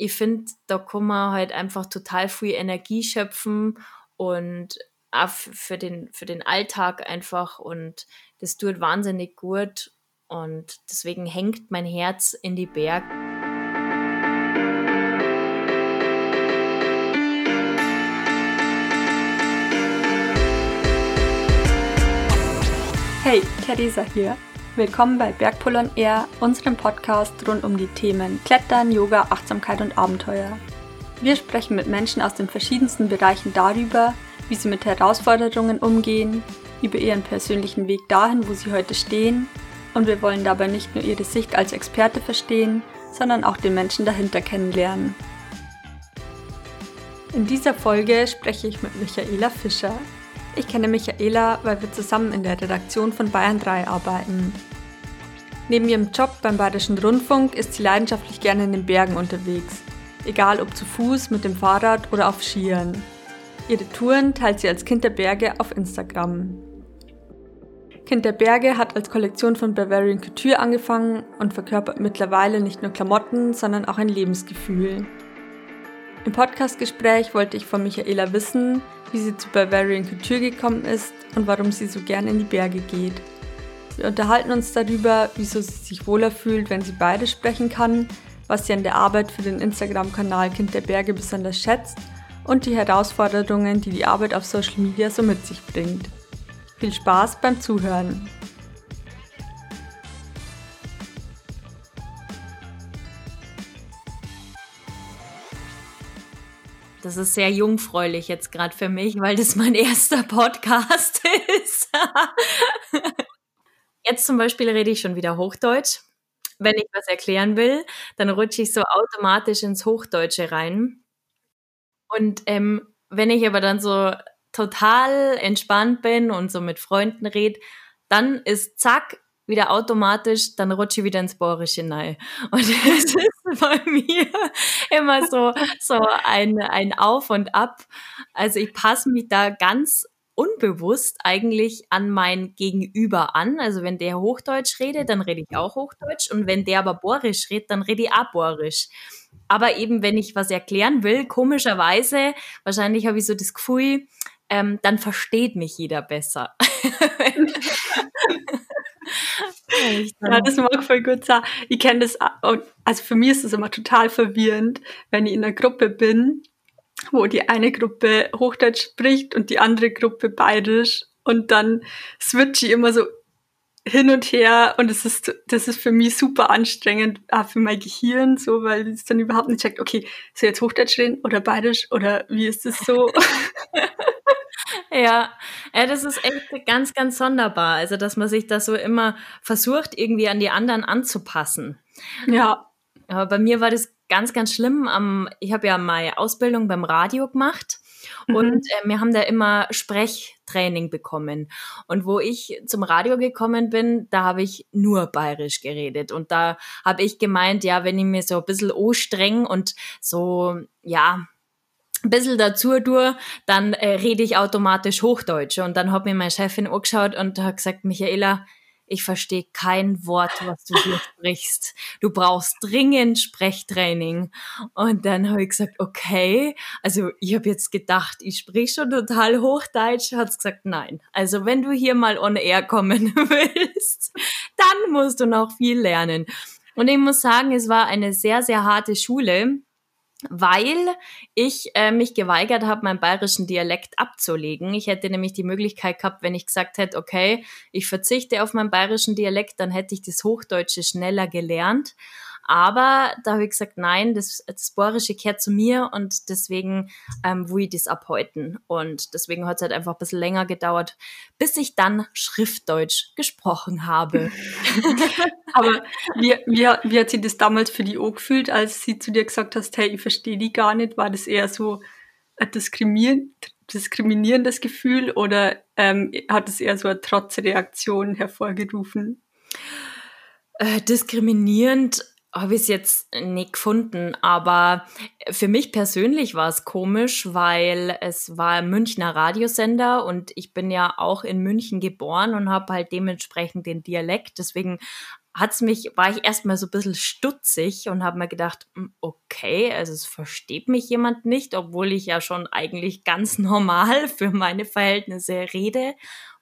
ich finde, da kann man halt einfach total viel Energie schöpfen und auch für den, für den Alltag einfach und das tut wahnsinnig gut und deswegen hängt mein Herz in die Berge. Hey, Theresa hier. Willkommen bei Bergpol Air, unserem Podcast rund um die Themen Klettern, Yoga, Achtsamkeit und Abenteuer. Wir sprechen mit Menschen aus den verschiedensten Bereichen darüber, wie sie mit Herausforderungen umgehen, über ihren persönlichen Weg dahin, wo sie heute stehen und wir wollen dabei nicht nur ihre Sicht als Experte verstehen, sondern auch den Menschen dahinter kennenlernen. In dieser Folge spreche ich mit Michaela Fischer. Ich kenne Michaela, weil wir zusammen in der Redaktion von Bayern 3 arbeiten. Neben ihrem Job beim Bayerischen Rundfunk ist sie leidenschaftlich gerne in den Bergen unterwegs, egal ob zu Fuß, mit dem Fahrrad oder auf Skiern. Ihre Touren teilt sie als Kind der Berge auf Instagram. Kind der Berge hat als Kollektion von Bavarian Couture angefangen und verkörpert mittlerweile nicht nur Klamotten, sondern auch ein Lebensgefühl. Im Podcastgespräch wollte ich von Michaela wissen, wie sie zu Bavarian Couture gekommen ist und warum sie so gern in die Berge geht. Wir unterhalten uns darüber, wieso sie sich wohler fühlt, wenn sie beide sprechen kann, was sie an der Arbeit für den Instagram-Kanal Kind der Berge besonders schätzt und die Herausforderungen, die die Arbeit auf Social Media so mit sich bringt. Viel Spaß beim Zuhören! Das ist sehr jungfräulich jetzt gerade für mich, weil das mein erster Podcast ist. jetzt zum Beispiel rede ich schon wieder Hochdeutsch. Wenn ich was erklären will, dann rutsche ich so automatisch ins Hochdeutsche rein. Und ähm, wenn ich aber dann so total entspannt bin und so mit Freunden rede, dann ist zack, wieder automatisch, dann rutsche ich wieder ins Bohrische rein. Und das ist bei mir immer so, so ein, ein Auf und Ab. Also ich passe mich da ganz unbewusst eigentlich an mein Gegenüber an. Also wenn der Hochdeutsch redet, dann rede ich auch Hochdeutsch. Und wenn der aber Borisch redet, dann rede ich auch Borisch. Aber eben, wenn ich was erklären will, komischerweise, wahrscheinlich habe ich so das Gefühl, ähm, dann versteht mich jeder besser. ja, das mag voll gut sein. Ich kenne das, also für mich ist das immer total verwirrend, wenn ich in einer Gruppe bin, wo die eine Gruppe Hochdeutsch spricht und die andere Gruppe Bayerisch und dann switche ich immer so hin und her und es ist, das ist für mich super anstrengend, auch für mein Gehirn, so, weil es dann überhaupt nicht checkt, okay, soll jetzt Hochdeutsch reden oder Bayerisch oder wie ist das so? Ja, ja, das ist echt ganz, ganz sonderbar. Also, dass man sich da so immer versucht, irgendwie an die anderen anzupassen. Ja. Aber bei mir war das ganz, ganz schlimm. ich habe ja meine Ausbildung beim Radio gemacht mhm. und äh, wir haben da immer Sprechtraining bekommen. Und wo ich zum Radio gekommen bin, da habe ich nur bayerisch geredet. Und da habe ich gemeint, ja, wenn ich mir so ein bisschen o streng und so, ja, ein bisschen dazu tue, dann äh, rede ich automatisch Hochdeutsch. Und dann hat mir meine Chefin angeschaut und hat gesagt, Michaela, ich verstehe kein Wort, was du hier sprichst. Du brauchst dringend Sprechtraining. Und dann habe ich gesagt, okay. Also ich habe jetzt gedacht, ich sprich schon total Hochdeutsch. Hat gesagt, nein. Also wenn du hier mal on air kommen willst, dann musst du noch viel lernen. Und ich muss sagen, es war eine sehr, sehr harte Schule weil ich äh, mich geweigert habe, meinen bayerischen Dialekt abzulegen. Ich hätte nämlich die Möglichkeit gehabt, wenn ich gesagt hätte, okay, ich verzichte auf meinen bayerischen Dialekt, dann hätte ich das Hochdeutsche schneller gelernt. Aber da habe ich gesagt, nein, das, das Bohrische kehrt zu mir und deswegen ähm, will ich das abhalten. Und deswegen hat es halt einfach ein bisschen länger gedauert, bis ich dann Schriftdeutsch gesprochen habe. Aber wie, wie, wie hat sie das damals für die O gefühlt, als sie zu dir gesagt hast, hey, ich verstehe die gar nicht? War das eher so ein diskriminieren, diskriminierendes Gefühl oder ähm, hat es eher so eine Trotzreaktion hervorgerufen? Äh, diskriminierend habe ich es jetzt nicht gefunden, aber für mich persönlich war es komisch, weil es war ein Münchner Radiosender und ich bin ja auch in München geboren und habe halt dementsprechend den Dialekt. Deswegen hat's mich, war ich erstmal so ein bisschen stutzig und habe mir gedacht, hm, okay, also es versteht mich jemand nicht, obwohl ich ja schon eigentlich ganz normal für meine Verhältnisse rede,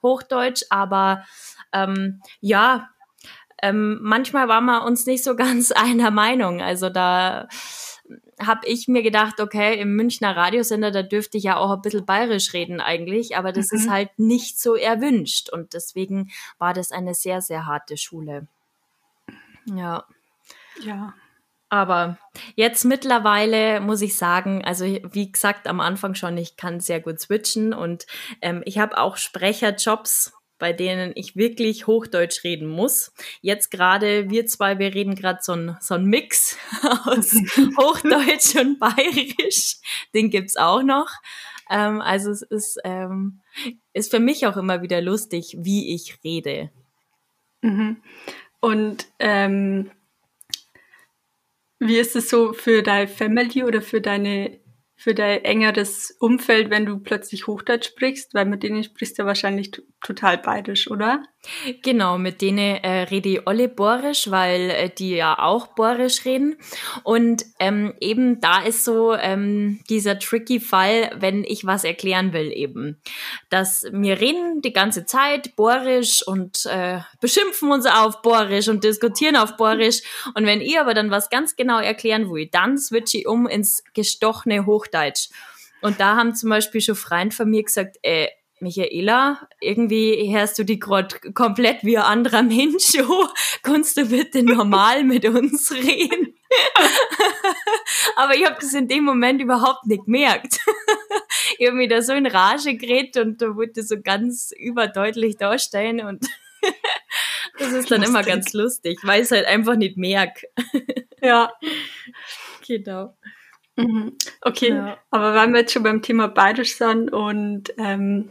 Hochdeutsch, aber ähm, ja, ähm, manchmal waren wir uns nicht so ganz einer Meinung. Also da habe ich mir gedacht, okay, im Münchner Radiosender, da dürfte ich ja auch ein bisschen bayerisch reden eigentlich, aber das mhm. ist halt nicht so erwünscht und deswegen war das eine sehr, sehr harte Schule. Ja. Ja. Aber jetzt mittlerweile muss ich sagen, also wie gesagt am Anfang schon, ich kann sehr gut switchen und ähm, ich habe auch Sprecherjobs bei denen ich wirklich Hochdeutsch reden muss. Jetzt gerade, wir zwei, wir reden gerade so ein, so ein Mix aus Hochdeutsch und Bayerisch. Den gibt's auch noch. Ähm, also es ist, ähm, ist für mich auch immer wieder lustig, wie ich rede. Mhm. Und ähm, wie ist es so für deine Family oder für deine für dein engeres Umfeld, wenn du plötzlich Hochdeutsch sprichst? Weil mit denen sprichst du ja wahrscheinlich total bayerisch, oder? Genau, mit denen äh, rede ich alle Borisch, weil äh, die ja auch Borisch reden. Und ähm, eben da ist so ähm, dieser tricky Fall, wenn ich was erklären will eben. Dass wir reden die ganze Zeit Borisch und äh, beschimpfen uns auf Borisch und diskutieren auf Borisch. Und wenn ich aber dann was ganz genau erklären will, dann switche ich um ins gestochene Hochdeutsch. Und da haben zum Beispiel schon Freunde von mir gesagt, äh, Michaela, irgendwie hörst du die gerade komplett wie ein anderer Mensch. Oh, kannst du bitte normal mit uns reden? Aber ich habe das in dem Moment überhaupt nicht gemerkt. ich habe mich da so in Rage geredet und da wollte so ganz überdeutlich darstellen und das ist dann lustig. immer ganz lustig, weil ich es halt einfach nicht merke. ja. Genau. Mhm. Okay, ja. aber wenn wir jetzt schon beim Thema Bayerisch sind und ähm,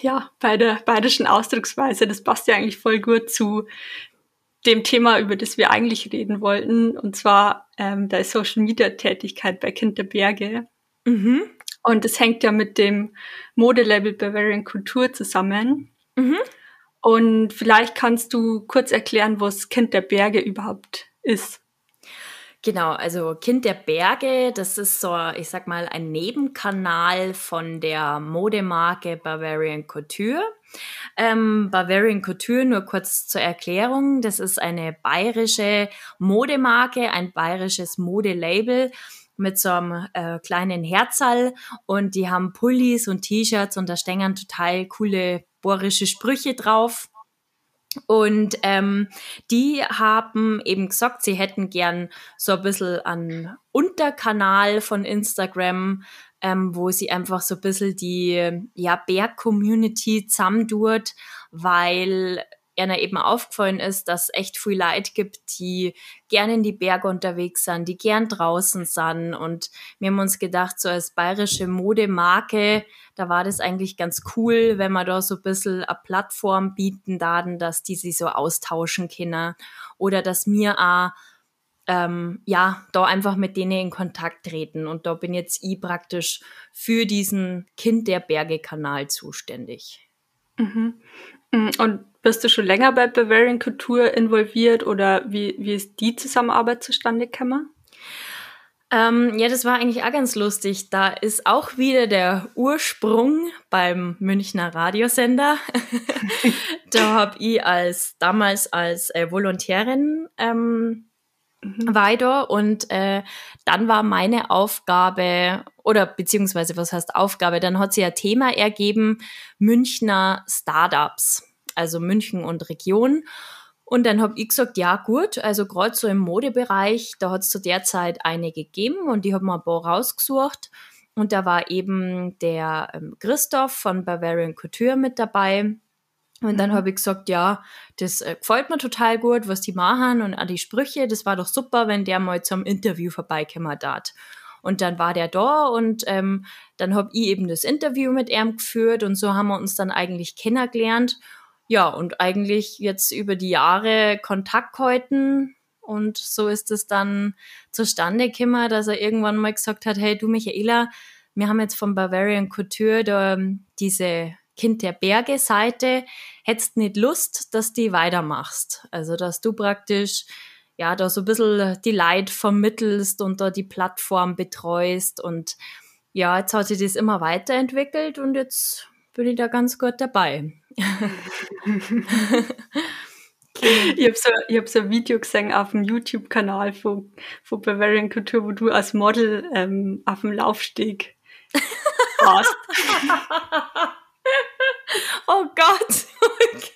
ja, bei der bayerischen Ausdrucksweise, das passt ja eigentlich voll gut zu dem Thema, über das wir eigentlich reden wollten, und zwar ähm, der Social Media Tätigkeit bei Kind der Berge. Mhm. Und das hängt ja mit dem Modelabel Bavarian Kultur zusammen. Mhm. Und vielleicht kannst du kurz erklären, was Kind der Berge überhaupt ist. Genau, also Kind der Berge, das ist so, ich sag mal, ein Nebenkanal von der Modemarke Bavarian Couture. Ähm, Bavarian Couture, nur kurz zur Erklärung, das ist eine bayerische Modemarke, ein bayerisches Modelabel mit so einem äh, kleinen Herzall und die haben Pullis und T-Shirts und da stehen total coole bohrische Sprüche drauf. Und ähm, die haben eben gesagt, sie hätten gern so ein bisschen einen Unterkanal von Instagram, ähm, wo sie einfach so ein bisschen die ja, Berg-Community zusammentut, weil einer eben aufgefallen ist, dass echt viel Leid gibt, die gerne in die Berge unterwegs sind, die gern draußen sind. Und wir haben uns gedacht, so als bayerische Modemarke, da war das eigentlich ganz cool, wenn wir da so ein bisschen eine Plattform bieten daten, dass die sich so austauschen können. Oder dass wir auch ähm, ja, da einfach mit denen in Kontakt treten. Und da bin jetzt ich praktisch für diesen Kind der Berge-Kanal zuständig. Mhm. Mm, und bist du schon länger bei Bavarian Couture involviert oder wie, wie ist die Zusammenarbeit zustande gekommen? Ähm, ja, das war eigentlich auch ganz lustig. Da ist auch wieder der Ursprung beim Münchner Radiosender. da habe ich als damals als äh, Volontärin ähm, mhm. weiter und äh, dann war meine Aufgabe oder beziehungsweise was heißt Aufgabe, dann hat sie ein Thema ergeben, Münchner Startups, also München und Region. Und dann habe ich gesagt, ja gut, also gerade so im Modebereich, da hat es zu der Zeit eine gegeben und die haben mir ein paar rausgesucht. Und da war eben der ähm, Christoph von Bavarian Couture mit dabei. Und dann mhm. habe ich gesagt, ja, das äh, gefällt mir total gut, was die machen und auch die Sprüche. Das war doch super, wenn der mal zum Interview vorbeikommen hat. Und dann war der da und ähm, dann habe ich eben das Interview mit ihm geführt und so haben wir uns dann eigentlich kennengelernt. Ja, und eigentlich jetzt über die Jahre Kontakt halten. Und so ist es dann zustande gekommen, dass er irgendwann mal gesagt hat, hey du Michaela, wir haben jetzt von Bavarian Couture da ähm, diese Kind der Berge Seite, hättest nicht Lust, dass die weitermachst. Also, dass du praktisch ja, da so ein bisschen die Leid vermittelst und da die Plattform betreust und ja, jetzt hat sich das immer weiterentwickelt und jetzt bin ich da ganz gut dabei. ich habe so, hab so ein Video gesehen auf dem YouTube-Kanal von, von Bavarian Couture, wo du als Model ähm, auf dem Laufsteg warst. oh Gott.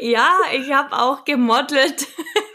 Ja, ich habe auch gemodelt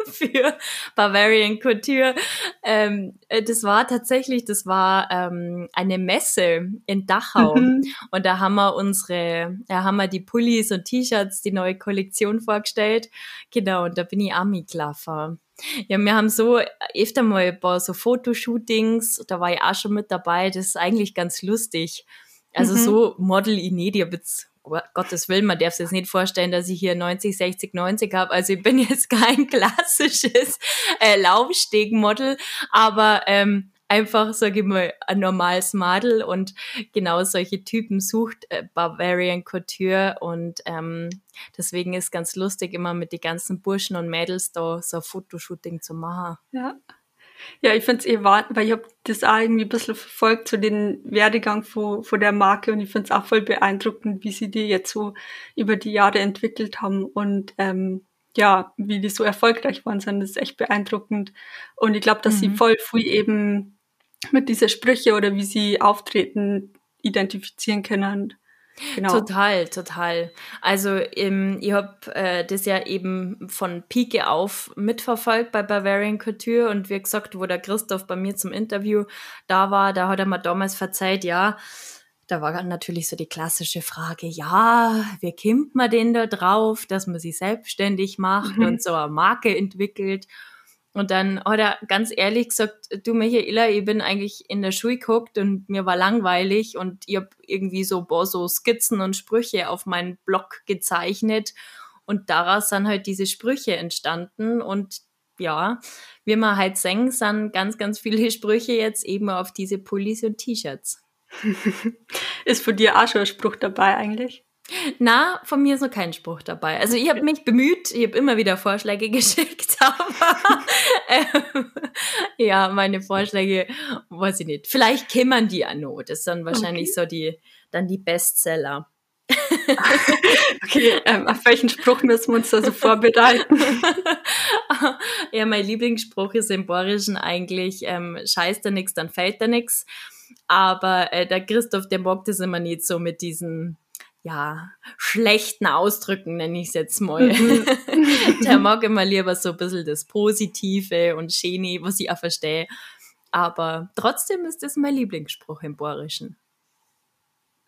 für Bavarian Couture. Ähm, äh, das war tatsächlich, das war ähm, eine Messe in Dachau. Mhm. Und da haben wir unsere, da haben wir die Pullis und T-Shirts, die neue Kollektion vorgestellt. Genau, und da bin ich mitgelaufen. Ja, wir haben so öfter mal ein paar so Fotoshootings, da war ich auch schon mit dabei. Das ist eigentlich ganz lustig. Also mhm. so model ich nicht. Ich habe jetzt Gottes Willen, man darf sich jetzt nicht vorstellen, dass ich hier 90, 60, 90 habe. Also ich bin jetzt kein klassisches äh, Laufstegmodel, aber ähm, einfach, sage ich mal, ein normales Model und genau solche Typen sucht äh, Bavarian Couture und ähm, deswegen ist ganz lustig, immer mit den ganzen Burschen und Mädels da so ein Fotoshooting zu machen. Ja, ja, ich finde es eh wahr, weil ich habe das auch irgendwie ein bisschen verfolgt, so den Werdegang von, von der Marke und ich finde es auch voll beeindruckend, wie sie die jetzt so über die Jahre entwickelt haben und ähm, ja, wie die so erfolgreich waren sind, das ist echt beeindruckend. Und ich glaube, dass mhm. sie voll früh eben mit dieser Sprüche oder wie sie auftreten identifizieren können. Genau. Total, total. Also ähm, ich habe äh, das ja eben von Pike auf mitverfolgt bei Bavarian Couture und wie gesagt, wo der Christoph bei mir zum Interview da war, da hat er mir damals verzeiht, ja, da war natürlich so die klassische Frage, ja, wie kommt man denn da drauf, dass man sich selbstständig macht mhm. und so eine Marke entwickelt? Und dann hat er ganz ehrlich gesagt, du Michaela, ich bin eigentlich in der Schule geguckt und mir war langweilig und ich habe irgendwie so, boah, so Skizzen und Sprüche auf meinen Blog gezeichnet und daraus sind halt diese Sprüche entstanden und ja, wie man halt sehen, sind ganz, ganz viele Sprüche jetzt eben auf diese Pullis und T-Shirts. Ist von dir auch schon ein Spruch dabei eigentlich? Na, von mir ist noch kein Spruch dabei. Also ich habe mich bemüht, ich habe immer wieder Vorschläge geschickt, aber ähm, ja, meine Vorschläge, weiß ich nicht. Vielleicht kämmern die ja noch. Das sind wahrscheinlich okay. so die, dann die Bestseller. okay, ähm, auf welchen Spruch müssen wir uns da so vorbereiten? ja, mein Lieblingsspruch ist im Borischen eigentlich, ähm, scheißt da nix, dann fällt da nix. Aber äh, der Christoph, der mag das immer nicht so mit diesen ja, schlechten Ausdrücken, nenne ich es jetzt mal. Mhm. der mag immer lieber so ein bisschen das Positive und Schöne, was ich auch verstehe. Aber trotzdem ist das mein Lieblingsspruch im Borischen.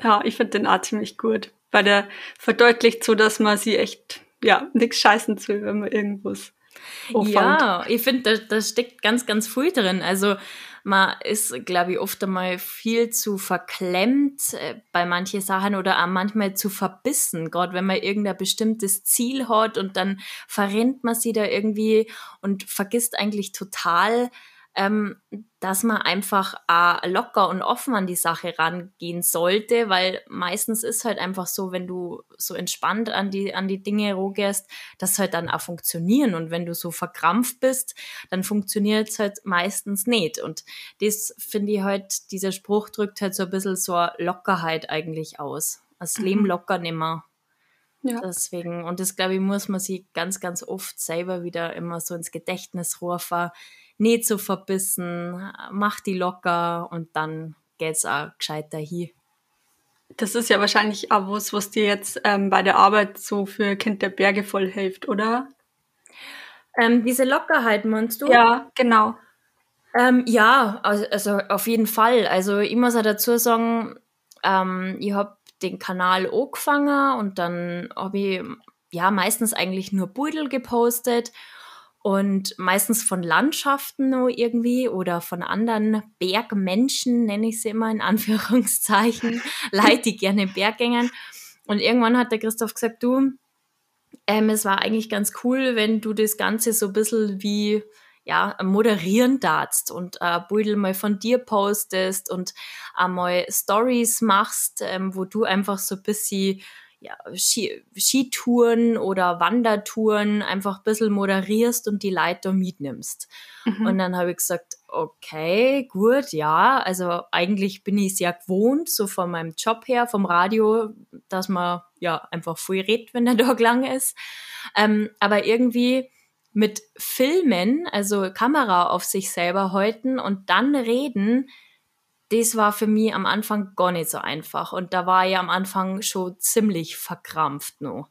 Ja, ich finde den auch ziemlich gut, weil der verdeutlicht so, dass man sie echt, ja, nichts scheißen will, wenn man irgendwas Ja, ich finde, da, da steckt ganz, ganz viel drin. Also, man ist, glaube ich, oft einmal viel zu verklemmt äh, bei manchen Sachen oder auch manchmal zu verbissen, gerade wenn man irgendein bestimmtes Ziel hat und dann verrennt man sie da irgendwie und vergisst eigentlich total, ähm, dass man einfach äh, locker und offen an die Sache rangehen sollte, weil meistens ist halt einfach so, wenn du so entspannt an die, an die Dinge rogest, dass halt dann auch funktionieren. Und wenn du so verkrampft bist, dann funktioniert es halt meistens nicht. Und das finde ich halt, dieser Spruch drückt halt so ein bisschen so Lockerheit eigentlich aus. Das mhm. Leben locker nimmer. Ja. Deswegen, und das glaube ich, muss man sich ganz, ganz oft selber wieder immer so ins Gedächtnis rufen nicht so verbissen, mach die locker und dann geht's auch gescheiter hier. Das ist ja wahrscheinlich auch was, was dir jetzt ähm, bei der Arbeit so für Kind der Berge voll hilft, oder? Ähm, diese Lockerheit, meinst du? Ja, genau. Ähm, ja, also, also, auf jeden Fall. Also ich muss auch dazu sagen, ähm, ich habe den Kanal angefangen und dann habe ich ja meistens eigentlich nur Beutel gepostet und meistens von Landschaften irgendwie oder von anderen Bergmenschen, nenne ich sie immer in Anführungszeichen, Leute, die gerne Berggängern. Und irgendwann hat der Christoph gesagt, du, ähm, es war eigentlich ganz cool, wenn du das Ganze so ein bisschen wie ja, moderieren darfst und äh, Beutel mal von dir postest und einmal Stories machst, ähm, wo du einfach so ein bisschen ja, Skitouren oder Wandertouren einfach ein bisschen moderierst und die Leute mitnimmst. Mhm. Und dann habe ich gesagt, okay, gut, ja, also eigentlich bin ich sehr gewohnt, so von meinem Job her, vom Radio, dass man ja einfach viel redet, wenn der Tag lang ist. Ähm, aber irgendwie mit Filmen, also Kamera auf sich selber halten und dann reden, das war für mich am Anfang gar nicht so einfach. Und da war ich am Anfang schon ziemlich verkrampft noch.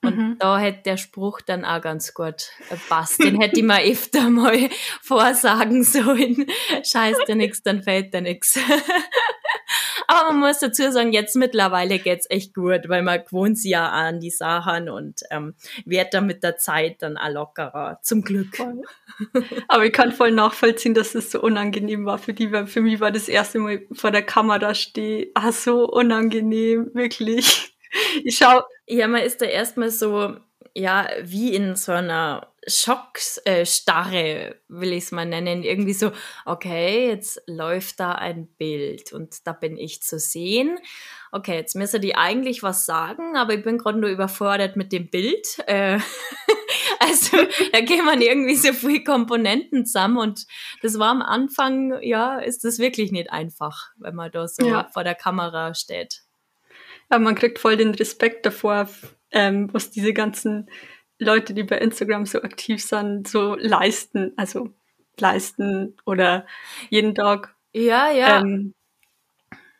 Und mhm. da hätte der Spruch dann auch ganz gut passt. Den hätte ich mir öfter mal vorsagen sollen. Scheiß dir nix, dann fällt dir nix. Aber man muss dazu sagen, jetzt mittlerweile geht's echt gut, weil man gewohnt sich ja an die Sachen und ähm, wird dann mit der Zeit dann auch lockerer. Zum Glück. Aber ich kann voll nachvollziehen, dass es so unangenehm war für die, weil für mich war das erste Mal vor der Kamera stehen. Ah, so unangenehm, wirklich. Ich schau. Ja, man ist da erstmal so, ja, wie in so einer Schockstarre, äh, will ich es mal nennen. Irgendwie so, okay, jetzt läuft da ein Bild und da bin ich zu sehen. Okay, jetzt müsste die eigentlich was sagen, aber ich bin gerade nur überfordert mit dem Bild. Äh, also da gehen man irgendwie so viele Komponenten zusammen und das war am Anfang, ja, ist das wirklich nicht einfach, wenn man da so ja. vor der Kamera steht. Ja, man kriegt voll den Respekt davor, ähm, was diese ganzen Leute, die bei Instagram so aktiv sind, so leisten, also leisten oder jeden Tag. Ja, ja. Ähm,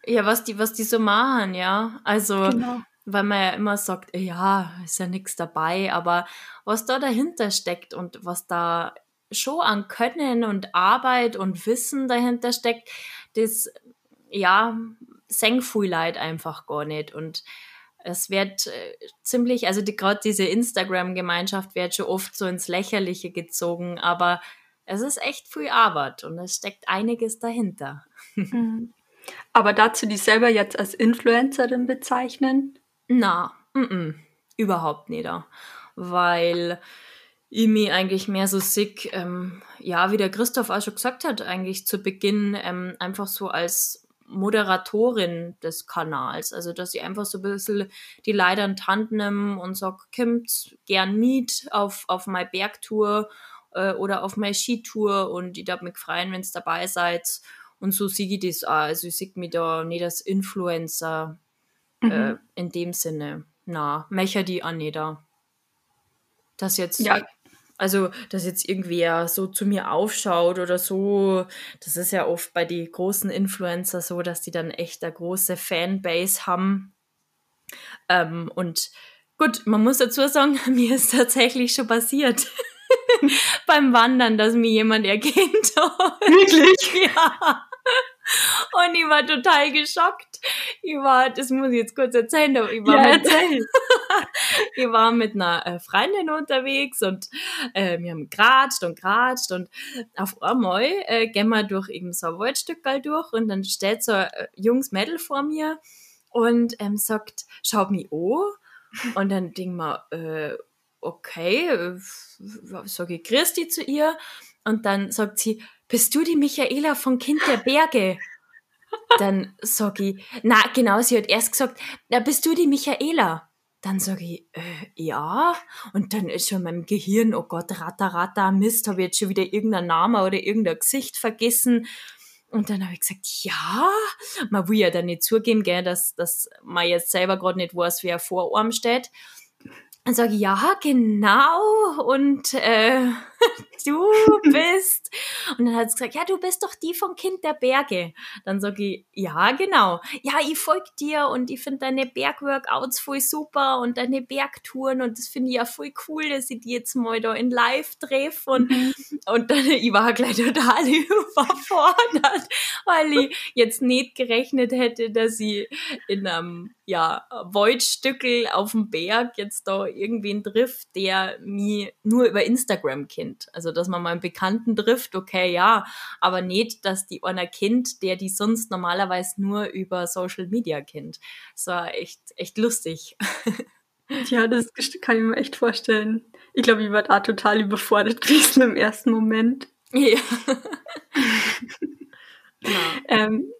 ja, was die, was die so machen, ja. Also, genau. weil man ja immer sagt, ja, ist ja nichts dabei, aber was da dahinter steckt und was da schon an Können und Arbeit und Wissen dahinter steckt, das, ja, seng viel Leid einfach gar nicht. Und es wird äh, ziemlich, also die, gerade diese Instagram-Gemeinschaft wird schon oft so ins Lächerliche gezogen, aber es ist echt viel Arbeit und es steckt einiges dahinter. Mhm. Aber dazu die selber jetzt als Influencerin bezeichnen? Na, m -m, überhaupt nicht. Weil ich mich eigentlich mehr so sick, ähm, ja, wie der Christoph auch schon gesagt hat, eigentlich zu Beginn ähm, einfach so als Moderatorin des Kanals. Also, dass ich einfach so ein bisschen die Leiter in die Hand nehme und sage, kommt gern mit auf, auf meine Bergtour äh, oder auf meine Skitour und ich darf mich freuen, wenn ihr dabei seid. Und so sehe ich das auch. Also, ich sehe mich da nicht als Influencer äh, mhm. äh, in dem Sinne. Na, mecher die auch nicht da. Das jetzt. Ja also, dass jetzt irgendwer so zu mir aufschaut oder so, das ist ja oft bei den großen Influencer so, dass die dann echt eine große Fanbase haben. Ähm, und gut, man muss dazu sagen, mir ist tatsächlich schon passiert. beim Wandern, dass mir jemand erkennt. Wirklich? Ja. Und ich war total geschockt. Ich war, das muss ich jetzt kurz erzählen, aber ich war, ja, mit, ich war mit einer äh, Freundin unterwegs und äh, wir haben geratscht und geratscht und auf einmal äh, gehen wir durch eben so ein Waldstück durch und dann steht so ein äh, junges Mädel vor mir und ähm, sagt, schaut mich an. Und dann denk mal, äh, okay, äh, sage ich Christi zu ihr und dann sagt sie, bist du die Michaela von Kind der Berge? Dann sag ich, na genau, sie hat erst gesagt, na bist du die Michaela? Dann sage ich, äh, ja. Und dann ist schon mein Gehirn, oh Gott, ratter, ratter, Mist, habe ich jetzt schon wieder irgendeinen Namen oder irgendein Gesicht vergessen. Und dann habe ich gesagt, ja, man will ja dann nicht zugeben, gell, dass, dass man jetzt selber gerade nicht weiß, wer vor einem steht. Dann sage ich, ja, genau. Und äh, du bist. Und dann hat sie gesagt, ja, du bist doch die vom Kind der Berge. Dann sage ich, ja, genau. Ja, ich folge dir und ich finde deine Bergworkouts voll super und deine Bergtouren und das finde ich ja voll cool, dass ich die jetzt mal da in live treffe. Und, mhm. und dann, ich war gleich total überfordert, weil ich jetzt nicht gerechnet hätte, dass ich in einem ja, Waldstückel auf dem Berg jetzt da irgendwen trifft, der mich nur über Instagram kennt. Also, dass man mal einen Bekannten trifft, okay, ja, aber nicht, dass die einer kennt, der die sonst normalerweise nur über Social Media kennt. Das war echt, echt lustig. Ja, das kann ich mir echt vorstellen. Ich glaube, ich war da total überfordert gewesen im ersten Moment. Ja. ja. ähm,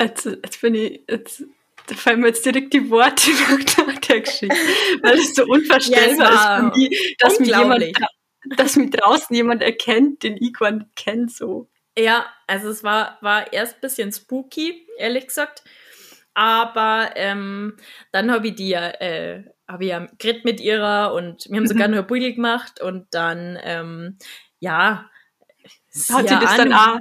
Jetzt, jetzt bin ich, jetzt da fallen mir jetzt direkt die Worte nach der Geschichte, weil es so unvorstellbar ja, ist, dass, mich jemand, dass mich draußen jemand erkennt, den ich gar nicht kenne, so. Ja, also es war, war erst ein bisschen spooky, ehrlich gesagt. Aber ähm, dann habe ich die ja, äh, habe ich ja geredet mit ihrer und wir haben sogar noch ein Buddel gemacht und dann, ähm, ja. Hat sie das dann auch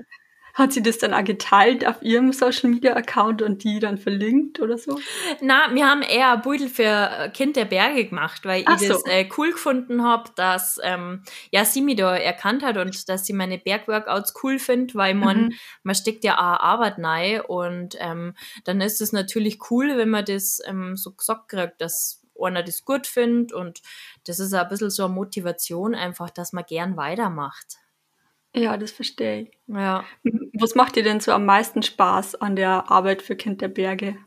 hat sie das dann auch geteilt auf ihrem Social Media Account und die dann verlinkt oder so? Na, wir haben eher ein Beutel für äh, Kind der Berge gemacht, weil Ach ich so. das äh, cool gefunden habe, dass ähm, ja sie mich da erkannt hat und dass sie meine Bergworkouts cool findet, weil man, mhm. man steckt ja auch Arbeit rein und ähm, dann ist es natürlich cool, wenn man das ähm, so gesagt kriegt, dass einer das gut findet und das ist ein bisschen so eine Motivation einfach, dass man gern weitermacht. Ja, das verstehe ich. Ja. Was macht dir denn so am meisten Spaß an der Arbeit für Kind der Berge?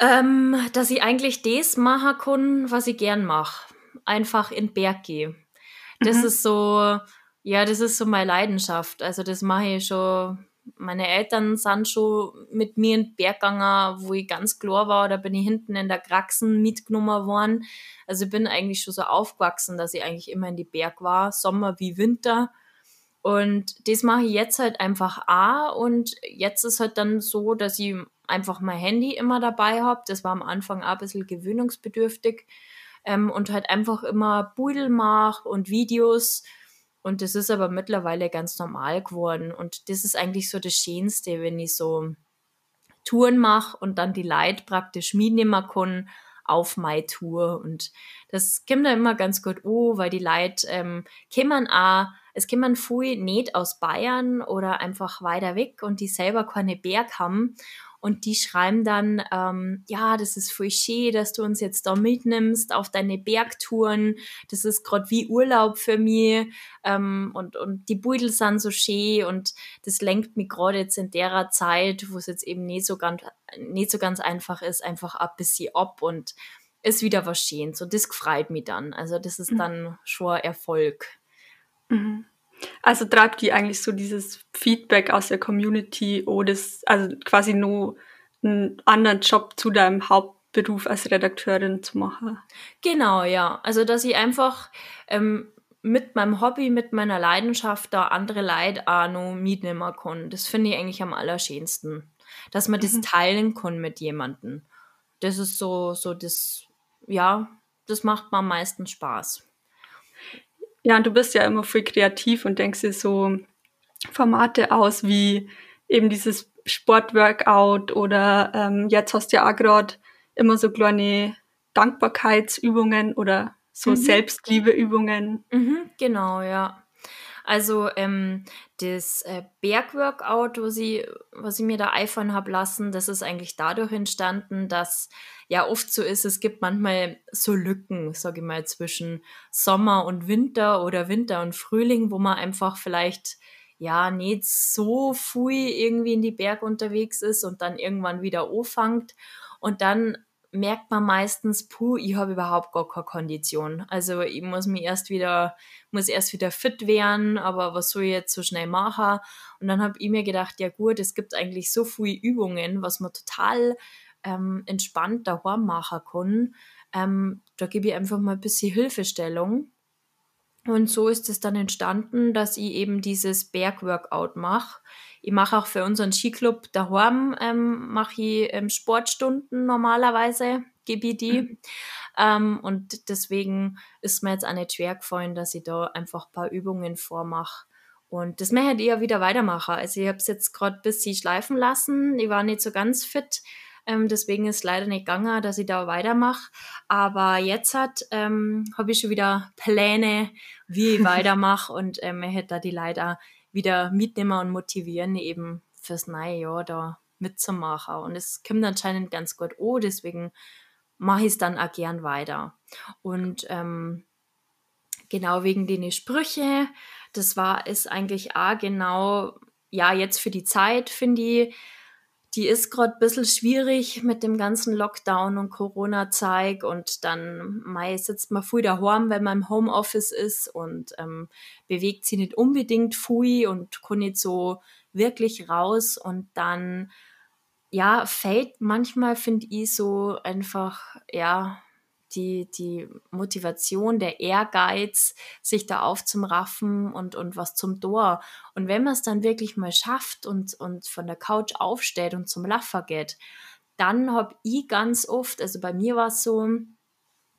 Ähm, dass ich eigentlich das machen kann, was ich gern mache. Einfach in den Berg gehe. Das mhm. ist so, ja, das ist so meine Leidenschaft. Also das mache ich schon. Meine Eltern sind schon mit mir in den Berg gegangen, wo ich ganz klar war, da bin ich hinten in der Kraxen mitgenommen worden. Also ich bin eigentlich schon so aufgewachsen, dass ich eigentlich immer in die Berg war, Sommer wie Winter. Und das mache ich jetzt halt einfach A und jetzt ist halt dann so, dass ich einfach mein Handy immer dabei habe. Das war am Anfang auch ein bisschen gewöhnungsbedürftig ähm, und halt einfach immer Budel mache und Videos. Und das ist aber mittlerweile ganz normal geworden. Und das ist eigentlich so das Schönste, wenn ich so Touren mache und dann die Leute praktisch mitnehmen kann auf meine Tour. Und das kommt da immer ganz gut oh, weil die Leute ähm, kommen auch es kommen viel nicht aus Bayern oder einfach weiter weg und die selber keine Berg haben. Und die schreiben dann, ähm, ja, das ist voll schön, dass du uns jetzt da mitnimmst auf deine Bergtouren. Das ist gerade wie Urlaub für mich. Ähm, und, und die Beutel sind so schön und das lenkt mich gerade jetzt in der Zeit, wo es jetzt eben nicht so ganz, nicht so ganz einfach ist, einfach ein bisschen ab und ist wieder was schön. So, das freut mich dann. Also, das ist mhm. dann schon Erfolg. Mhm. Also treibt die eigentlich so dieses Feedback aus der Community oder das, also quasi nur einen anderen Job zu deinem Hauptberuf als Redakteurin zu machen. Genau, ja. Also dass ich einfach ähm, mit meinem Hobby, mit meiner Leidenschaft da andere Leute auch noch mitnehmen kann. Das finde ich eigentlich am allerschönsten. Dass man mhm. das teilen kann mit jemandem. Das ist so, so das, ja, das macht mir am meisten Spaß. Ja, und du bist ja immer viel kreativ und denkst dir so Formate aus wie eben dieses Sportworkout oder ähm, jetzt hast du ja auch gerade immer so kleine Dankbarkeitsübungen oder so mhm. Selbstliebeübungen. Mhm, genau, ja. Also ähm, das äh, Bergworkout, was ich, was ich mir da eifern habe lassen, das ist eigentlich dadurch entstanden, dass ja oft so ist, es gibt manchmal so Lücken, sage ich mal, zwischen Sommer und Winter oder Winter und Frühling, wo man einfach vielleicht ja nicht so viel irgendwie in die Berge unterwegs ist und dann irgendwann wieder anfängt. Und dann merkt man meistens, puh, ich habe überhaupt gar keine Kondition. Also ich muss mich erst wieder, muss erst wieder fit werden, aber was soll ich jetzt so schnell machen? Und dann habe ich mir gedacht, ja gut, es gibt eigentlich so viele Übungen, was man total ähm, entspannt daheim machen kann. Ähm, da gebe ich einfach mal ein bisschen Hilfestellung. Und so ist es dann entstanden, dass ich eben dieses Bergworkout mache. Ich mache auch für unseren Skiclub daheim, ähm, mache ich ähm, Sportstunden normalerweise, gebe ich die. Mhm. Ähm, und deswegen ist mir jetzt auch nicht schwer gefallen, dass ich da einfach ein paar Übungen vormache. Und das möchte ich ja wieder weitermachen. Also ich habe es jetzt gerade ein bisschen schleifen lassen. Ich war nicht so ganz fit. Ähm, deswegen ist leider nicht gegangen, dass ich da weitermache. Aber jetzt hat ähm, habe ich schon wieder Pläne, wie ich weitermache und ähm, ich hätte da die Leute wieder mitnehmen und motivieren, eben fürs neue Jahr da mitzumachen. Und es kommt anscheinend ganz gut an, deswegen mache ich es dann auch gern weiter. Und ähm, genau wegen den Sprüche, das war ist eigentlich auch genau, ja, jetzt für die Zeit, finde ich, die ist gerade ein bisschen schwierig mit dem ganzen Lockdown und Corona-Zeig und dann mei, sitzt man viel daheim, wenn man im Homeoffice ist und ähm, bewegt sich nicht unbedingt viel und kann nicht so wirklich raus und dann ja, fällt manchmal, finde ich, so einfach, ja, die, die Motivation, der Ehrgeiz, sich da aufzumraffen und, und was zum Tor. Und wenn man es dann wirklich mal schafft und, und von der Couch aufsteht und zum Laffer geht, dann habe ich ganz oft, also bei mir war es so,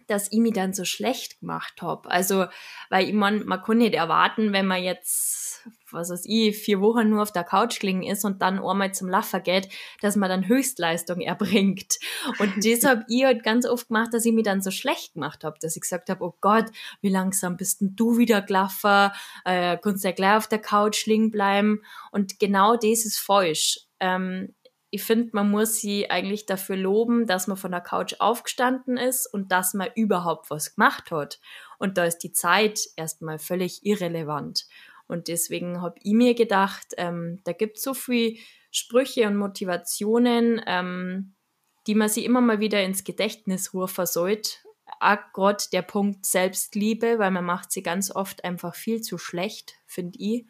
dass ich mich dann so schlecht gemacht habe. Also, weil ich man, man kann nicht erwarten, wenn man jetzt, was weiß ich, vier Wochen nur auf der Couch gelegen ist und dann einmal zum Laffer geht, dass man dann Höchstleistung erbringt. Und das habe ich halt ganz oft gemacht, dass ich mich dann so schlecht gemacht habe, dass ich gesagt habe, oh Gott, wie langsam bist denn du wieder Glaffer? Äh, kannst ja gleich auf der Couch liegen bleiben. Und genau das ist falsch. Ähm, ich finde, man muss sie eigentlich dafür loben, dass man von der Couch aufgestanden ist und dass man überhaupt was gemacht hat. Und da ist die Zeit erstmal völlig irrelevant. Und deswegen habe ich mir gedacht, ähm, da gibt es so viele Sprüche und Motivationen, ähm, die man sich immer mal wieder ins Gedächtnis rufen sollte. Auch gerade der Punkt Selbstliebe, weil man macht sie ganz oft einfach viel zu schlecht, finde ich.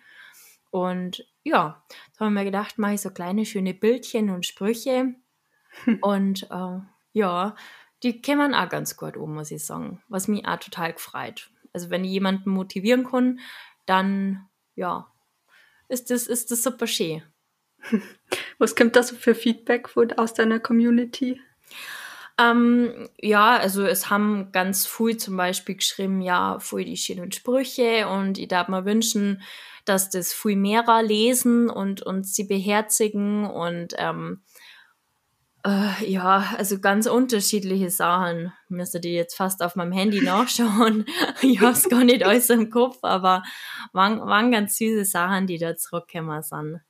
Und ja, da haben wir gedacht, mache ich so kleine schöne Bildchen und Sprüche. und äh, ja, die kämen auch ganz gut um, muss ich sagen. Was mich auch total gefreut. Also wenn ich jemanden motivieren kann, dann ja, ist das, ist das super schön. Was kommt da so für Feedback aus deiner Community? Ähm, ja, also es haben ganz viel zum Beispiel geschrieben, ja, voll die schönen Sprüche und ich darf mir wünschen, dass das viel mehrer lesen und, und sie beherzigen und ähm, äh, ja, also ganz unterschiedliche Sachen. Müsste die jetzt fast auf meinem Handy nachschauen. ich habe es gar nicht alles im Kopf, aber waren, waren ganz süße Sachen, die da zurückgekommen sind.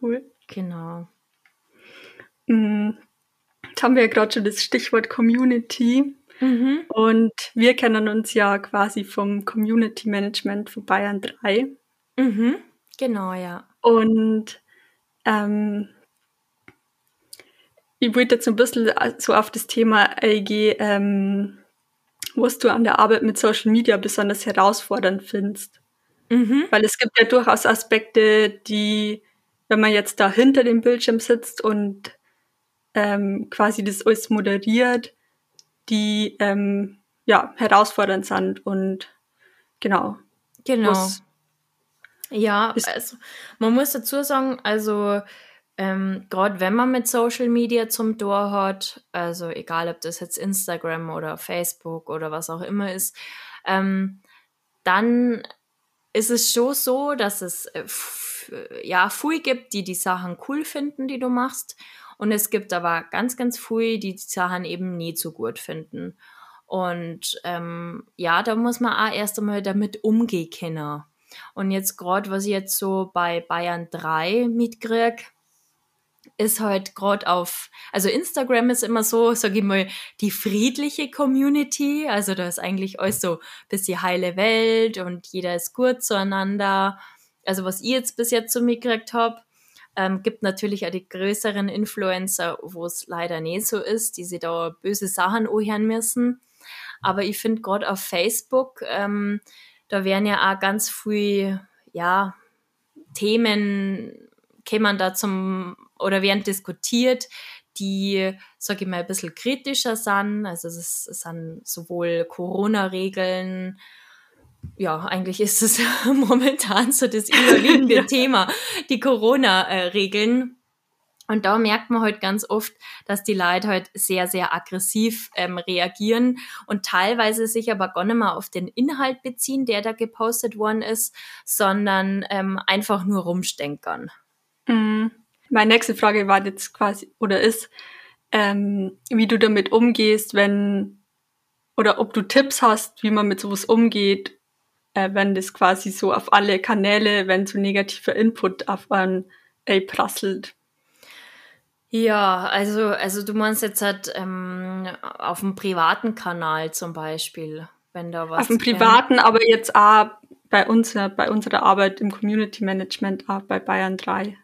Cool. Genau. Mhm. Jetzt haben wir ja gerade schon das Stichwort Community. Mhm. Und wir kennen uns ja quasi vom Community Management von Bayern 3. Mhm, genau, ja. Und ähm, ich wollte jetzt ein bisschen so auf das Thema eingehen, ähm, was du an der Arbeit mit Social Media besonders herausfordernd findest. Mhm. Weil es gibt ja durchaus Aspekte, die, wenn man jetzt da hinter dem Bildschirm sitzt und ähm, quasi das alles moderiert, die ähm, ja herausfordernd sind und genau. Genau. Ja, also man muss dazu sagen, also ähm, gerade wenn man mit Social Media zum Tor hat, also egal ob das jetzt Instagram oder Facebook oder was auch immer ist, ähm, dann ist es schon so, dass es äh, ja viel gibt, die die Sachen cool finden, die du machst. Und es gibt aber ganz, ganz viel, die die Sachen eben nie so gut finden. Und ähm, ja, da muss man auch erst einmal damit umgehen können. Und jetzt gerade, was ich jetzt so bei Bayern 3 mitkriege, ist halt gerade auf, also Instagram ist immer so, sag ich mal, die friedliche Community. Also da ist eigentlich alles so ein bisschen heile Welt und jeder ist gut zueinander. Also was ich jetzt bis jetzt so mitgekriegt habe, ähm, gibt natürlich auch die größeren Influencer, wo es leider nicht so ist, die sich da böse Sachen anhören müssen. Aber ich finde gerade auf Facebook, ähm, da werden ja auch ganz viel, ja, Themen kämen da zum oder werden diskutiert, die, sage ich mal, ein bisschen kritischer sind. Also es, sind sowohl Corona-Regeln, ja, eigentlich ist es momentan so das überwiegende ja. Thema, die Corona-Regeln. Und da merkt man halt ganz oft, dass die Leute halt sehr, sehr aggressiv ähm, reagieren und teilweise sich aber gar nicht mehr auf den Inhalt beziehen, der da gepostet worden ist, sondern ähm, einfach nur rumstenkern. Mhm. Meine nächste Frage war jetzt quasi oder ist, ähm, wie du damit umgehst, wenn oder ob du Tipps hast, wie man mit sowas umgeht, äh, wenn das quasi so auf alle Kanäle, wenn so negativer Input auf einen ey, prasselt. Ja, also, also du meinst jetzt halt ähm, auf dem privaten Kanal zum Beispiel, wenn da was. Auf dem privaten, aber jetzt auch bei uns, bei unserer Arbeit im Community Management, auch bei Bayern 3.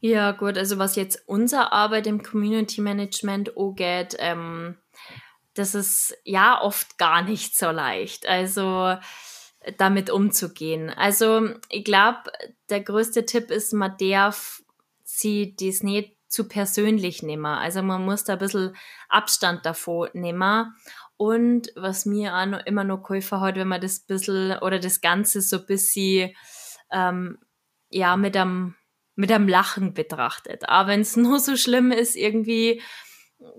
Ja, gut, also was jetzt unsere Arbeit im Community Management angeht, ähm, das ist ja oft gar nicht so leicht. Also damit umzugehen. Also ich glaube, der größte Tipp ist, man darf sie das nicht zu persönlich nehmen. Also man muss da ein bisschen Abstand davor nehmen. Und was mir auch noch, immer noch geholfen hat, wenn man das bisschen oder das Ganze so ein bisschen ähm, ja, mit einem, mit einem Lachen betrachtet. Aber wenn es nur so schlimm ist, irgendwie,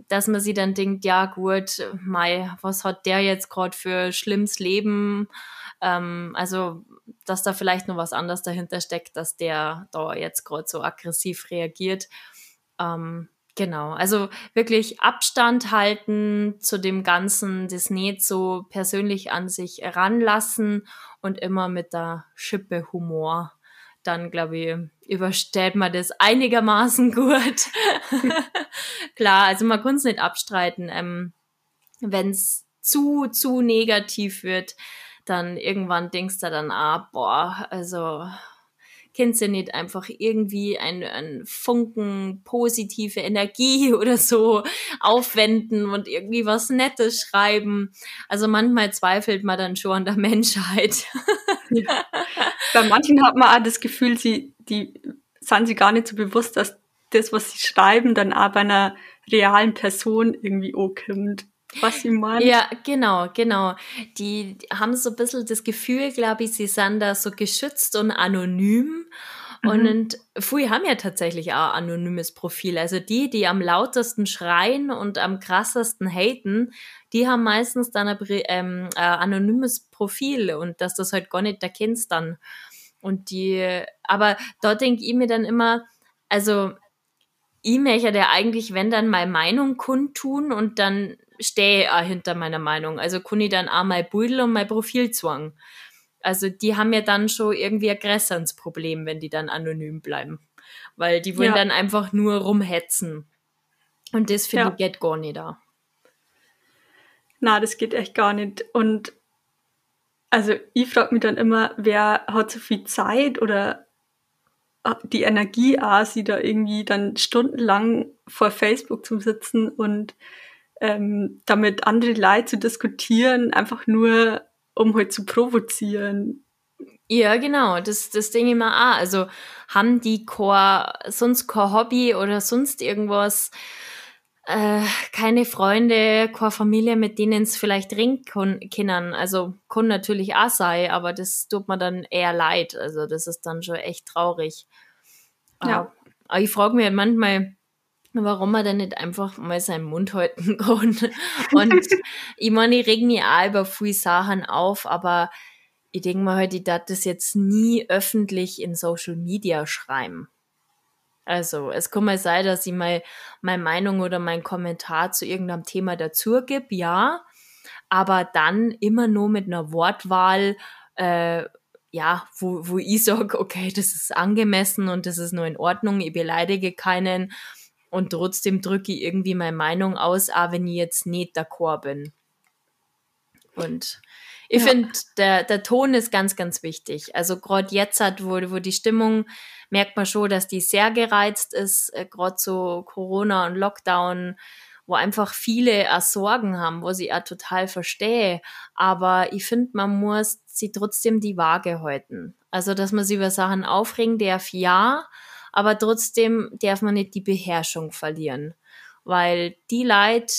dass man sich dann denkt, ja gut, Mai, was hat der jetzt gerade für schlimmes Leben? Ähm, also, dass da vielleicht noch was anderes dahinter steckt, dass der da jetzt gerade so aggressiv reagiert. Ähm, genau, also wirklich Abstand halten zu dem Ganzen, das nicht so persönlich an sich ranlassen und immer mit der Schippe Humor dann glaube ich, übersteht man das einigermaßen gut. Klar, also man kann es nicht abstreiten. Ähm, Wenn es zu, zu negativ wird, dann irgendwann denkst du dann, ah, boah, also kennst du nicht einfach irgendwie ein, ein Funken positive Energie oder so aufwenden und irgendwie was Nettes schreiben. Also manchmal zweifelt man dann schon an der Menschheit. Ja. Bei manchen hat man auch das Gefühl, sie, die sind sich gar nicht so bewusst, dass das, was sie schreiben, dann auch bei einer realen Person irgendwie ankommt was sie meint. Ja, genau, genau. Die haben so ein bisschen das Gefühl, glaube ich, sie sind da so geschützt und anonym. Mhm. Und viele haben ja tatsächlich auch anonymes Profil. Also die, die am lautesten schreien und am krassesten haten, die haben meistens dann ein, ähm, ein anonymes Profil und dass das halt gar nicht erkennst dann. Und die, aber da denke ich mir dann immer, also ich möchte ja eigentlich, wenn dann mal Meinung kundtun und dann stehe auch hinter meiner Meinung. Also kann ich dann auch mein Beutel und mein Profil zwang. Also die haben ja dann schon irgendwie ein größeres Problem, wenn die dann anonym bleiben. Weil die wollen ja. dann einfach nur rumhetzen. Und das finde ja. ich geht gar nicht da. Na, das geht echt gar nicht. Und also ich frage mich dann immer, wer hat so viel Zeit oder die Energie, auch, sie da irgendwie dann stundenlang vor Facebook zu sitzen und ähm, damit andere Leute zu diskutieren, einfach nur, um halt zu provozieren. Ja, genau, das, das Ding immer auch. Also haben die kein, sonst kein Hobby oder sonst irgendwas, äh, keine Freunde, keine Familie, mit denen es vielleicht ringen können. Also kann natürlich auch sein, aber das tut mir dann eher leid. Also das ist dann schon echt traurig. Ja. Aber ich frage mich manchmal, warum er denn nicht einfach mal seinen Mund halten kann. Und ich meine, ich reg mich auch über viele Sachen auf, aber ich denke mal halt, ich darf das jetzt nie öffentlich in Social Media schreiben. Also, es kann mal sein, dass ich mal meine Meinung oder meinen Kommentar zu irgendeinem Thema dazu gebe, ja, aber dann immer nur mit einer Wortwahl, äh, ja, wo, wo ich sage, okay, das ist angemessen und das ist nur in Ordnung, ich beleidige keinen und trotzdem drücke ich irgendwie meine Meinung aus, auch wenn ich jetzt nicht d'accord bin. Und ich ja. finde, der, der Ton ist ganz, ganz wichtig. Also gerade jetzt hat, wo, wo die Stimmung, merkt man schon, dass die sehr gereizt ist, äh, gerade so Corona und Lockdown, wo einfach viele auch Sorgen haben, wo ich auch total verstehe. Aber ich finde, man muss sie trotzdem die Waage halten. Also, dass man sich über Sachen aufregen darf, ja, aber trotzdem darf man nicht die Beherrschung verlieren. Weil die Leute,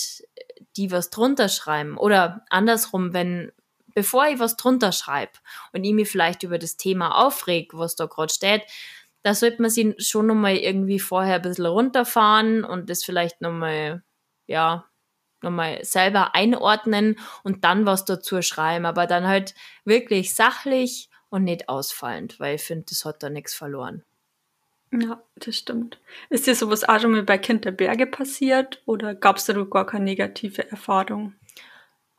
die was drunter schreiben, oder andersrum, wenn, bevor ich was drunter schreibe und ich mich vielleicht über das Thema aufreg, was da gerade steht, da sollte man sich schon nochmal irgendwie vorher ein bisschen runterfahren und das vielleicht nochmal, ja, nochmal selber einordnen und dann was dazu schreiben, aber dann halt wirklich sachlich und nicht ausfallend, weil ich finde, das hat da nichts verloren. Ja, das stimmt. Ist dir sowas auch schon mal bei Kind der Berge passiert oder gab es da gar keine negative Erfahrung?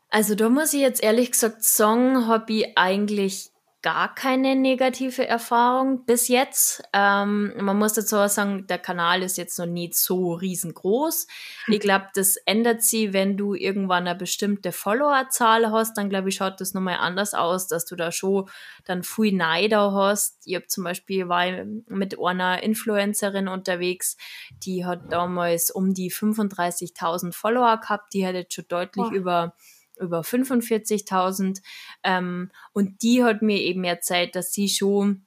Also da muss ich jetzt ehrlich gesagt sagen, habe ich eigentlich gar keine negative Erfahrung bis jetzt. Ähm, man muss dazu auch sagen, der Kanal ist jetzt noch nicht so riesengroß. Ich glaube, das ändert sich, wenn du irgendwann eine bestimmte Followerzahl hast, dann glaube ich, schaut das nochmal anders aus, dass du da schon dann viel Neider hast. Ich habe zum Beispiel war mit einer Influencerin unterwegs, die hat damals um die 35.000 Follower gehabt, die hat jetzt schon deutlich oh. über über 45.000. Ähm, und die hat mir eben erzählt, dass sie schon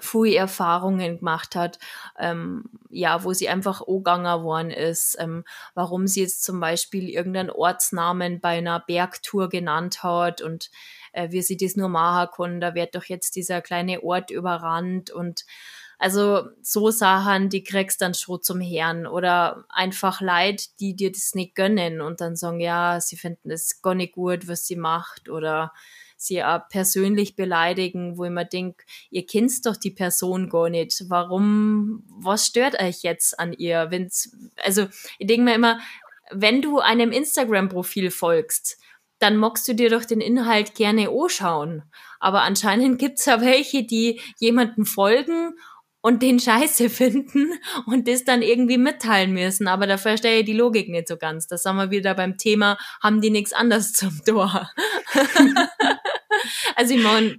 viele Erfahrungen gemacht hat, ähm, ja, wo sie einfach O-Ganger worden ist, ähm, warum sie jetzt zum Beispiel irgendeinen Ortsnamen bei einer Bergtour genannt hat und äh, wie sie das nur machen kann, da wird doch jetzt dieser kleine Ort überrannt und also so Sachen, die kriegst dann schon zum Herrn oder einfach Leid, die dir das nicht gönnen und dann sagen, ja, sie finden es gar nicht gut, was sie macht oder sie auch persönlich beleidigen, wo ich mir denke, ihr kennt doch die Person gar nicht. Warum, was stört euch jetzt an ihr? Wenn's, also ich denke mir immer, wenn du einem Instagram-Profil folgst, dann magst du dir doch den Inhalt gerne anschauen. Aber anscheinend gibt's ja welche, die jemanden folgen und den Scheiße finden und das dann irgendwie mitteilen müssen. Aber da verstehe ich die Logik nicht so ganz. Da sind wir wieder beim Thema, haben die nichts anderes zum Tor. also ich meine,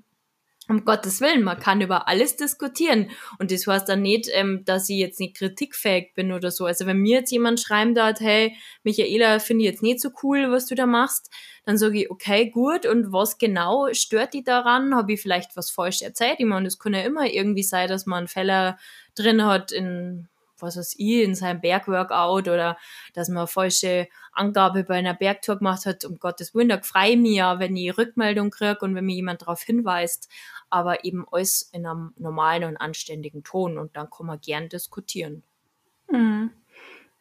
um Gottes Willen, man kann über alles diskutieren. Und das heißt dann nicht, ähm, dass ich jetzt nicht kritikfähig bin oder so. Also wenn mir jetzt jemand schreiben hat, hey, Michaela, finde ich jetzt nicht so cool, was du da machst, dann sage ich, okay, gut. Und was genau stört die daran? Habe ich vielleicht was falsch erzählt? Ich meine, das kann ja immer irgendwie sein, dass man einen Fehler drin hat in was weiß ich, in seinem Bergworkout oder dass man eine falsche Angabe bei einer Bergtour gemacht hat, um Gottes Willen, da freue ich mich ja, wenn ich Rückmeldung kriege und wenn mir jemand darauf hinweist, aber eben alles in einem normalen und anständigen Ton und dann kann man gern diskutieren. Mhm.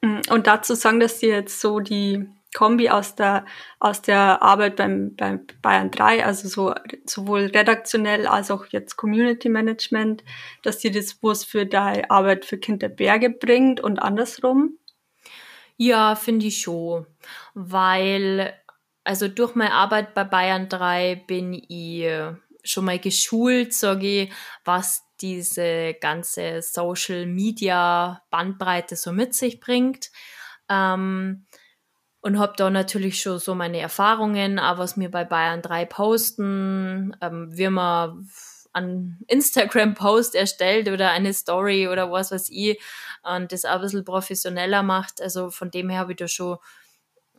mhm. Und dazu sagen, dass die jetzt so die Kombi aus der, aus der Arbeit beim, beim Bayern 3, also so, sowohl redaktionell als auch jetzt Community Management, dass dir das was für deine Arbeit für Kinderberge bringt und andersrum? Ja, finde ich schon, weil, also durch meine Arbeit bei Bayern 3 bin ich schon mal geschult, sage ich, was diese ganze Social Media Bandbreite so mit sich bringt. Ähm, und habe da natürlich schon so meine Erfahrungen, auch was mir bei Bayern 3 posten, ähm, wie man an Instagram Post erstellt oder eine Story oder was weiß ich und das auch ein bisschen professioneller macht. Also von dem her habe ich da schon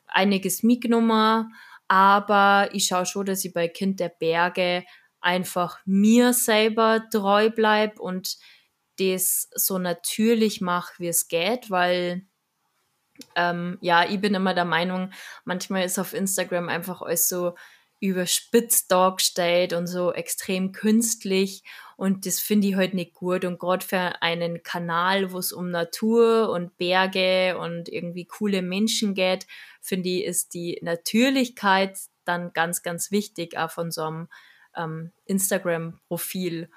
einiges mitgenommen, aber ich schaue schon, dass ich bei Kind der Berge einfach mir selber treu bleib und das so natürlich mache, wie es geht, weil ähm, ja, ich bin immer der Meinung, manchmal ist auf Instagram einfach alles so überspitzt dargestellt und so extrem künstlich und das finde ich halt nicht gut und gerade für einen Kanal, wo es um Natur und Berge und irgendwie coole Menschen geht, finde ich, ist die Natürlichkeit dann ganz, ganz wichtig, auch von so einem ähm, Instagram-Profil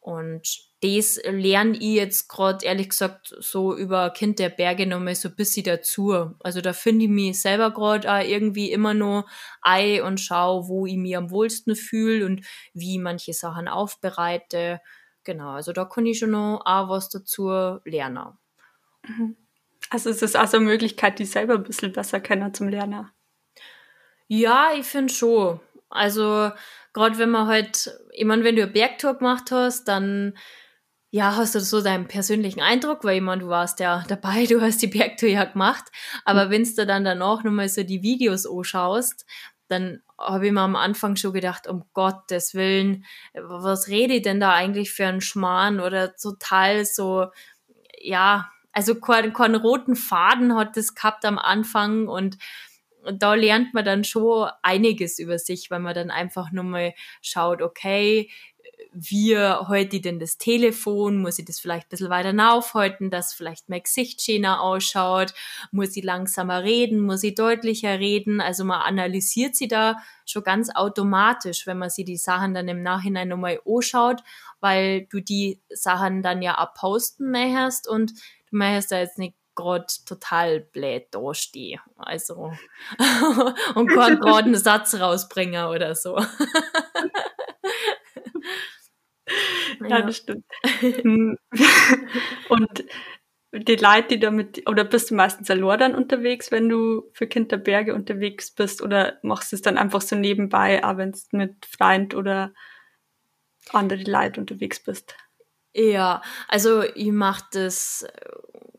und das lerne ich jetzt gerade, ehrlich gesagt, so über Kind der Berge nochmal so ein bisschen dazu. Also da finde ich mich selber gerade auch irgendwie immer noch ein und schaue, wo ich mich am wohlsten fühle und wie ich manche Sachen aufbereite. Genau, also da kann ich schon noch auch was dazu lernen. Mhm. Also es ist also eine Möglichkeit, die selber ein bisschen besser kennen zum Lernen. Ja, ich finde schon. Also gerade wenn man halt, ich meine, wenn du eine Bergtour gemacht hast, dann ja, hast du so deinen persönlichen Eindruck, weil ich meine, du warst ja dabei, du hast die Bergtour ja gemacht, aber mhm. wenn du dann danach nochmal so die Videos anschaust, dann habe ich mir am Anfang schon gedacht, um Gottes Willen, was rede ich denn da eigentlich für einen Schmarrn oder total so, ja, also keinen, keinen roten Faden hat das gehabt am Anfang und da lernt man dann schon einiges über sich, weil man dann einfach nur mal schaut, okay, wie heute ich denn das Telefon? Muss ich das vielleicht ein bisschen weiter aufhalten, dass vielleicht mein Gesicht schöner ausschaut? Muss ich langsamer reden? Muss ich deutlicher reden? Also man analysiert sie da schon ganz automatisch, wenn man sich die Sachen dann im Nachhinein nochmal anschaut, weil du die Sachen dann ja abposten möchtest und du möchtest da jetzt nicht gerade total blöd dastehe. Also, und kann gerade einen Satz rausbringen oder so. ja, das stimmt. Hm. und die Leute, die damit, oder bist du meistens allein dann unterwegs, wenn du für Kinderberge unterwegs bist, oder machst du es dann einfach so nebenbei, auch wenn du mit Freund oder andere Leute unterwegs bist? Ja, also ich mache das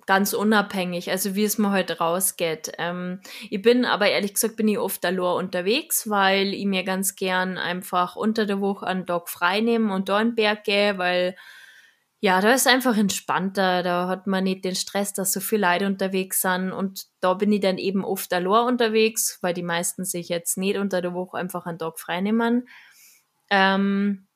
ganz unabhängig, also wie es mir heute halt rausgeht. Ähm, ich bin aber ehrlich gesagt, bin ich oft allein unterwegs, weil ich mir ganz gern einfach unter der Woche einen Tag frei nehme und da einen Berg gehe, weil Ja, da ist einfach entspannter, da hat man nicht den Stress, dass so viele Leute unterwegs sind und da bin ich dann eben oft allein unterwegs, weil die meisten sich jetzt nicht unter der Woche einfach einen Tag frei nehmen. Ähm,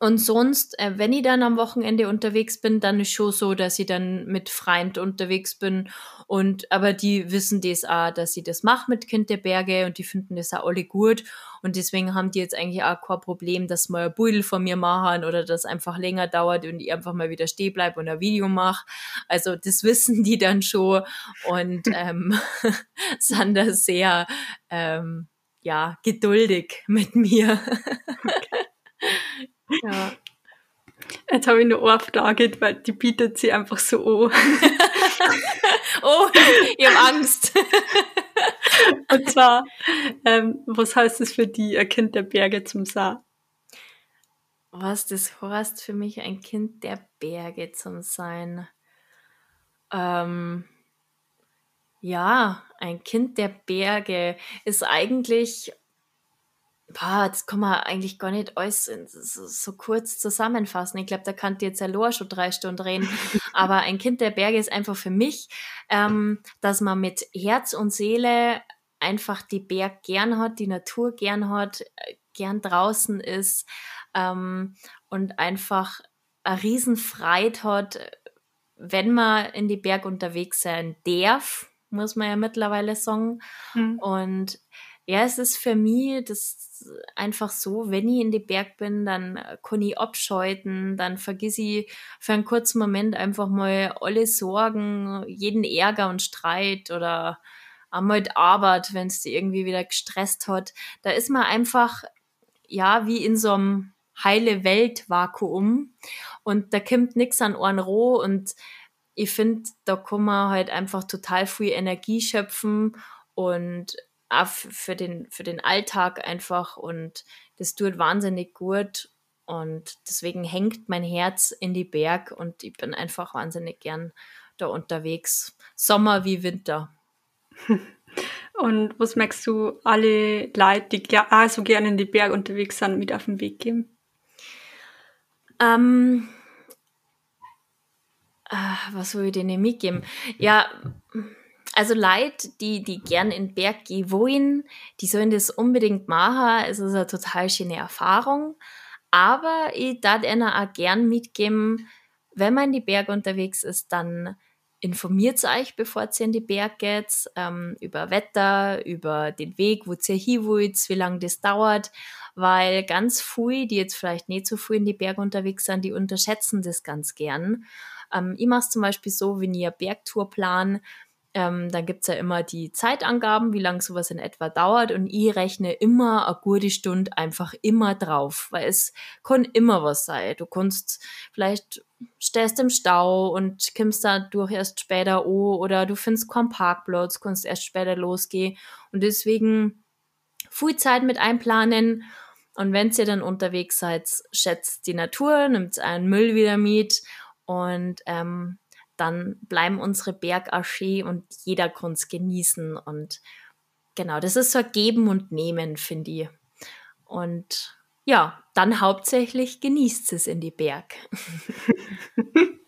und sonst, äh, wenn ich dann am Wochenende unterwegs bin, dann ist schon so, dass ich dann mit Freund unterwegs bin. Und aber die wissen das auch, dass ich das mache mit Kind der Berge und die finden das auch alle gut. Und deswegen haben die jetzt eigentlich auch kein Problem, dass mal ein Beutel von mir machen oder das einfach länger dauert und ich einfach mal wieder stehen bleibe und ein Video mache. Also das wissen die dann schon und ähm, sind da sehr ähm, ja, geduldig mit mir. Ja. Jetzt habe ich eine Ohrfrage, weil die bietet sie einfach so an. oh, ich habe Angst. Und zwar, ähm, was heißt es für die, ein Kind der Berge zum sein? Was das heißt für mich, ein Kind der Berge zum sein? Ähm, ja, ein Kind der Berge ist eigentlich Boah, das kann man eigentlich gar nicht alles so, so kurz zusammenfassen. Ich glaube, da kann jetzt ja Lor schon drei Stunden reden. Aber ein Kind der Berge ist einfach für mich, ähm, dass man mit Herz und Seele einfach die Berg gern hat, die Natur gern hat, äh, gern draußen ist ähm, und einfach eine Riesenfreude hat, wenn man in die Berg unterwegs sein darf, muss man ja mittlerweile sagen. Mhm. Und ja, es ist für mich das einfach so, wenn ich in die Berg bin, dann kann ich abschalten, dann vergiss ich für einen kurzen Moment einfach mal alle Sorgen, jeden Ärger und Streit oder einmal die Arbeit, wenn es die irgendwie wieder gestresst hat. Da ist man einfach, ja, wie in so einem heile Welt-Vakuum und da kommt nichts an Ohren roh und ich finde, da kann man halt einfach total viel Energie schöpfen und auch für den, für den Alltag einfach und das tut wahnsinnig gut und deswegen hängt mein Herz in die Berg und ich bin einfach wahnsinnig gern da unterwegs. Sommer wie Winter. Und was merkst du alle Leute, die auch so gerne in die Berge unterwegs sind, mit auf den Weg geben? Ähm, äh, was soll ich denen mitgeben? Ja, also Leute, die, die gern in den Berg gehen wollen, die sollen das unbedingt machen. Es ist eine total schöne Erfahrung. Aber ich darf ihnen auch gern mitgeben, wenn man in die Berge unterwegs ist, dann informiert euch, bevor ihr in die Berg geht, ähm, über Wetter, über den Weg, wo ihr hin wollt, wie lange das dauert, weil ganz viele, die jetzt vielleicht nicht so viel in die Berge unterwegs sind, die unterschätzen das ganz gern. Ähm, ich mache es zum Beispiel so, wenn eine Bergtour plan, ähm, dann gibt's ja immer die Zeitangaben, wie lange sowas in etwa dauert. Und ich rechne immer eine gute Stunde einfach immer drauf, weil es kann immer was sein. Du kannst vielleicht stehst im Stau und kommst da durch erst später an oder du findest keinen Parkplatz, kannst erst später losgehen. Und deswegen viel Zeit mit einplanen. Und wenn ihr dann unterwegs seid, schätzt die Natur, nimmt einen Müll wieder mit und ähm, dann bleiben unsere Bergarchee und jeder kann es genießen. Und genau, das ist so ein Geben und Nehmen, finde ich. Und ja, dann hauptsächlich genießt es in die Berg.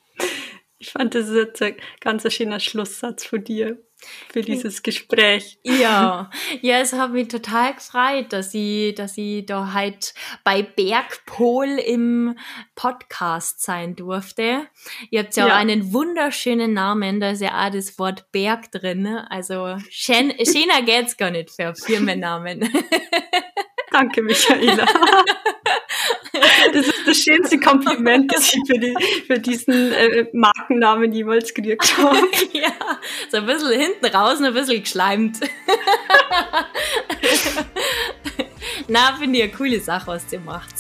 ich fand, das ist ein ganz schöner Schlusssatz von dir für dieses Gespräch. Ja, ja, es hat mich total gefreut, dass ich, dass ich da halt bei Bergpol im Podcast sein durfte. Ihr habt ja, ja. auch einen wunderschönen Namen, da ist ja auch das Wort Berg drin. Ne? Also schön, schöner geht's gar nicht für Firmennamen. Danke, Michaela. Das ist das schönste Kompliment, das ich für, die, für diesen äh, Markennamen jemals gekriegt habe. ja, so ein bisschen hinten raus und ein bisschen geschleimt. Na, finde ich eine coole Sache, was ihr macht.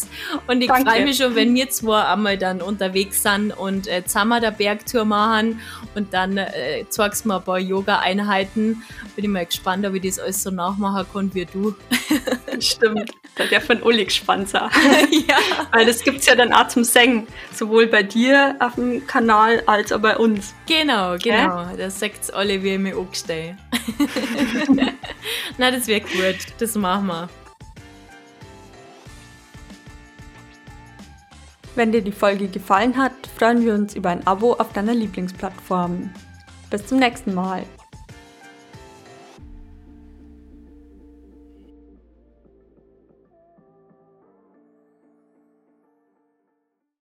Und ich freue mich schon, wenn wir zwei einmal dann unterwegs sind und äh, zusammen der Bergtour machen und dann äh, zeigst du mir ein paar Yoga-Einheiten. Bin ich mal gespannt, ob ich das alles so nachmachen kann wie du. Stimmt. Da darf von Uli gespannt sein. ja. Weil das gibt es ja dann auch zum Singen. Sowohl bei dir auf dem Kanal als auch bei uns. Genau, genau. Ja? Da sagt alle, wie ich mich angestellt. Na, das wäre gut. Das machen wir. Wenn dir die Folge gefallen hat, freuen wir uns über ein Abo auf deiner Lieblingsplattform. Bis zum nächsten Mal.